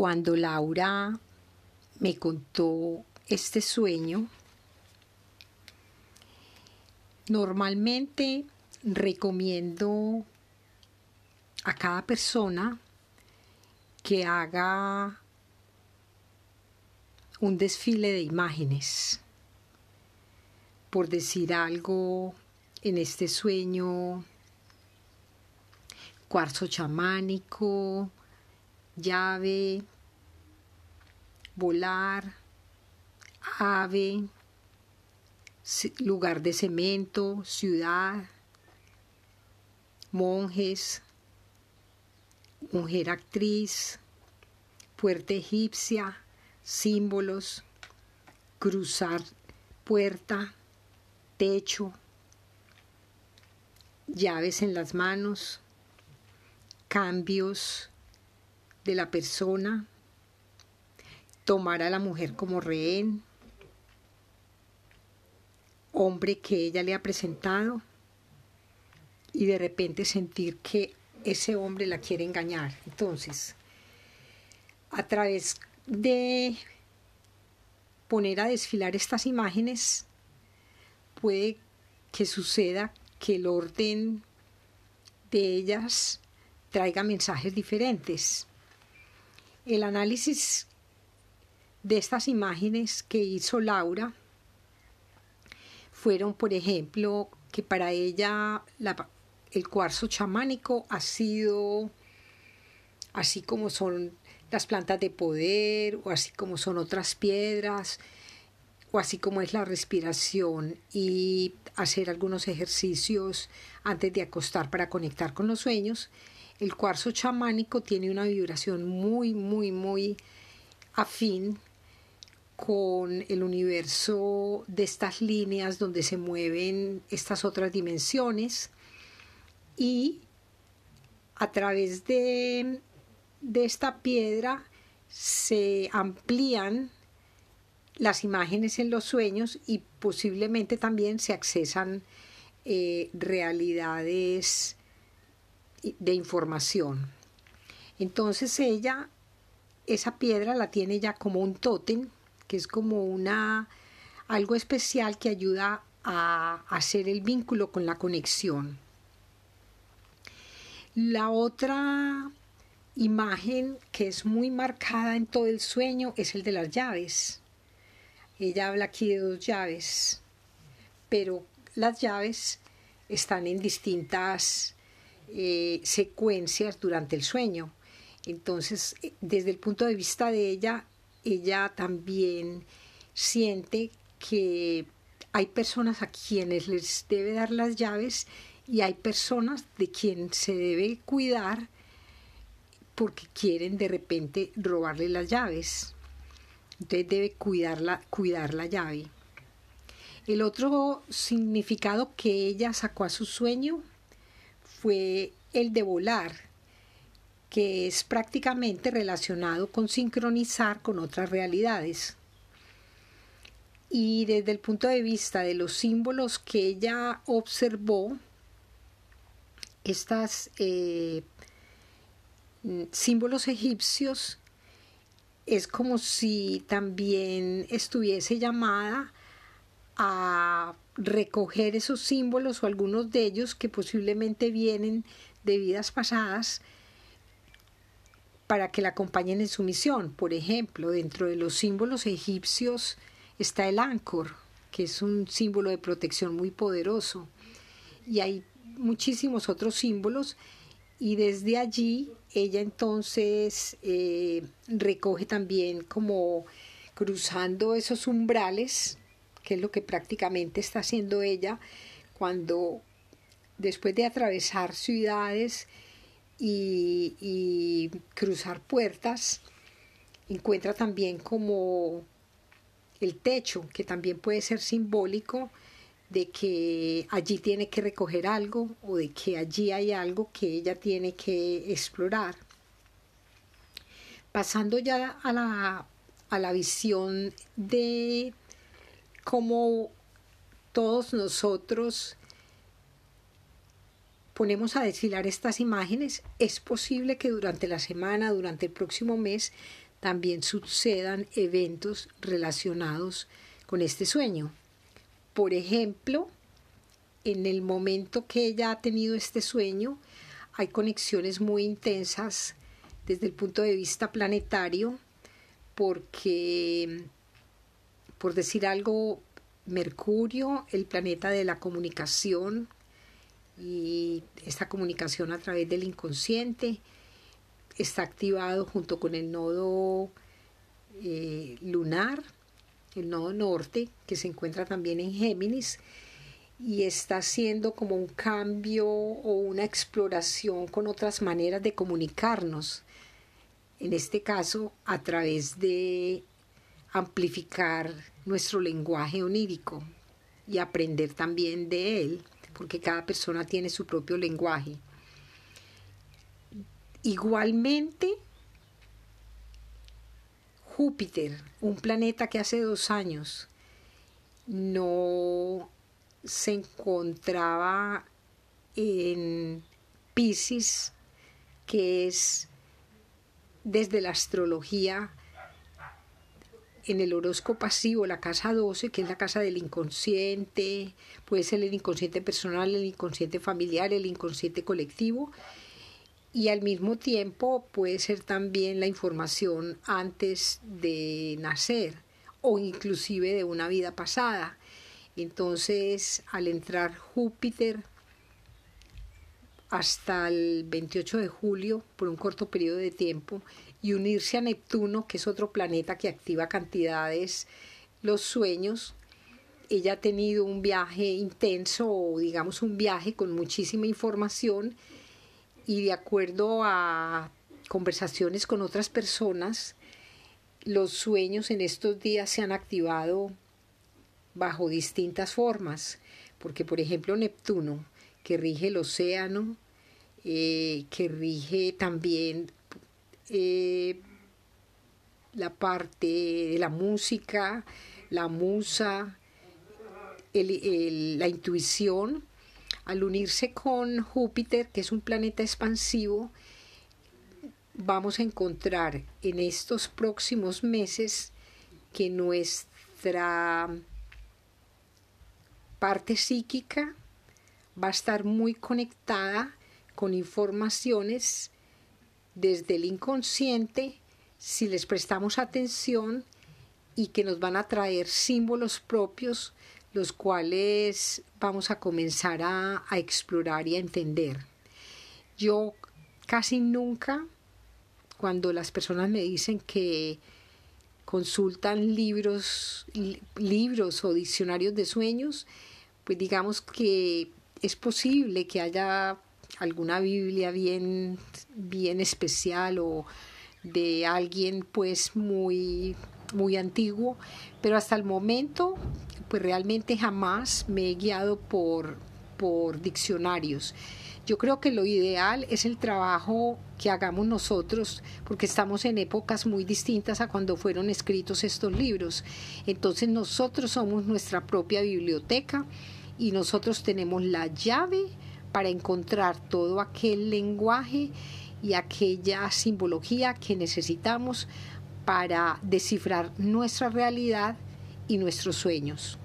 Cuando Laura me contó este sueño, normalmente recomiendo a cada persona que haga un desfile de imágenes. Por decir algo, en este sueño, cuarzo chamánico, llave, volar, ave, lugar de cemento, ciudad, monjes, mujer actriz, puerta egipcia, símbolos, cruzar puerta, techo, llaves en las manos, cambios de la persona, tomar a la mujer como rehén, hombre que ella le ha presentado y de repente sentir que ese hombre la quiere engañar. Entonces, a través de poner a desfilar estas imágenes, puede que suceda que el orden de ellas traiga mensajes diferentes. El análisis de estas imágenes que hizo Laura fueron, por ejemplo, que para ella el cuarzo chamánico ha sido así como son las plantas de poder o así como son otras piedras o así como es la respiración y hacer algunos ejercicios antes de acostar para conectar con los sueños. El cuarzo chamánico tiene una vibración muy, muy, muy afín con el universo de estas líneas donde se mueven estas otras dimensiones y a través de, de esta piedra se amplían las imágenes en los sueños y posiblemente también se accesan eh, realidades de información. Entonces ella, esa piedra la tiene ya como un tótem que es como una algo especial que ayuda a hacer el vínculo con la conexión. La otra imagen que es muy marcada en todo el sueño es el de las llaves. Ella habla aquí de dos llaves, pero las llaves están en distintas eh, secuencias durante el sueño. Entonces, eh, desde el punto de vista de ella, ella también siente que hay personas a quienes les debe dar las llaves y hay personas de quien se debe cuidar porque quieren de repente robarle las llaves. Entonces debe cuidar cuidar la llave. El otro significado que ella sacó a su sueño fue el de volar que es prácticamente relacionado con sincronizar con otras realidades. Y desde el punto de vista de los símbolos que ella observó, estos eh, símbolos egipcios es como si también estuviese llamada a recoger esos símbolos o algunos de ellos que posiblemente vienen de vidas pasadas para que la acompañen en su misión. Por ejemplo, dentro de los símbolos egipcios está el Ancor, que es un símbolo de protección muy poderoso. Y hay muchísimos otros símbolos y desde allí ella entonces eh, recoge también como cruzando esos umbrales, que es lo que prácticamente está haciendo ella cuando después de atravesar ciudades, y, cruzar puertas. Encuentra también como el techo, que también puede ser simbólico de que allí tiene que recoger algo o de que allí hay algo que ella tiene que explorar. Pasando ya a la, a la visión de cómo todos nosotros ponemos a desfilar estas imágenes, es posible que durante la semana, durante el próximo mes, también sucedan eventos relacionados con este sueño. Por ejemplo, en el momento que ella ha tenido este sueño, hay conexiones muy intensas desde el punto de vista planetario, porque, por decir algo, Mercurio, el planeta de la comunicación y esta comunicación a través del inconsciente, está activado junto con el nodo eh, lunar, el nodo norte, que se encuentra también en Géminis, y está haciendo como un cambio o una exploración con otras maneras de comunicarnos, en este caso a través de amplificar nuestro lenguaje onírico y aprender también de él, porque cada persona tiene su propio lenguaje. Igualmente, Júpiter, un planeta que hace dos años no se encontraba en Pisces, que es desde la astrología en el horóscopo pasivo, la casa 12, que es la casa del inconsciente, puede ser el inconsciente personal, el inconsciente familiar, el inconsciente colectivo, y al mismo tiempo puede ser también la información antes de nacer o inclusive de una vida pasada. Entonces, al entrar Júpiter hasta el 28 de julio, por un corto periodo de tiempo, y unirse a Neptuno, que es otro planeta que activa cantidades los sueños, ella ha tenido un viaje intenso o digamos un viaje con muchísima información y de acuerdo a conversaciones con otras personas, los sueños en estos días se han activado bajo distintas formas, porque por ejemplo Neptuno, que rige el océano, eh, que rige también eh, la parte de la música, la musa, la intuición, al unirse con Júpiter, que es un planeta expansivo, vamos a encontrar en estos próximos meses que nuestra parte psíquica va a estar muy conectada con informaciones desde el inconsciente si les prestamos atención y que nos van a traer símbolos propios los cuales vamos a comenzar a, explorar y a entender. Yo casi nunca, cuando las personas me dicen que consultan libros, libros o diccionarios de sueños, pues digamos que es posible que haya alguna Biblia bien, bien especial o de alguien pues muy, muy antiguo, pero hasta el momento pues realmente jamás me he guiado por, por diccionarios. Yo creo que lo ideal es el trabajo que hagamos nosotros, porque estamos en épocas muy distintas a cuando fueron escritos estos libros. Entonces nosotros somos nuestra propia biblioteca y nosotros tenemos la llave para encontrar todo aquel lenguaje y aquella simbología que necesitamos para descifrar nuestra realidad y nuestros sueños.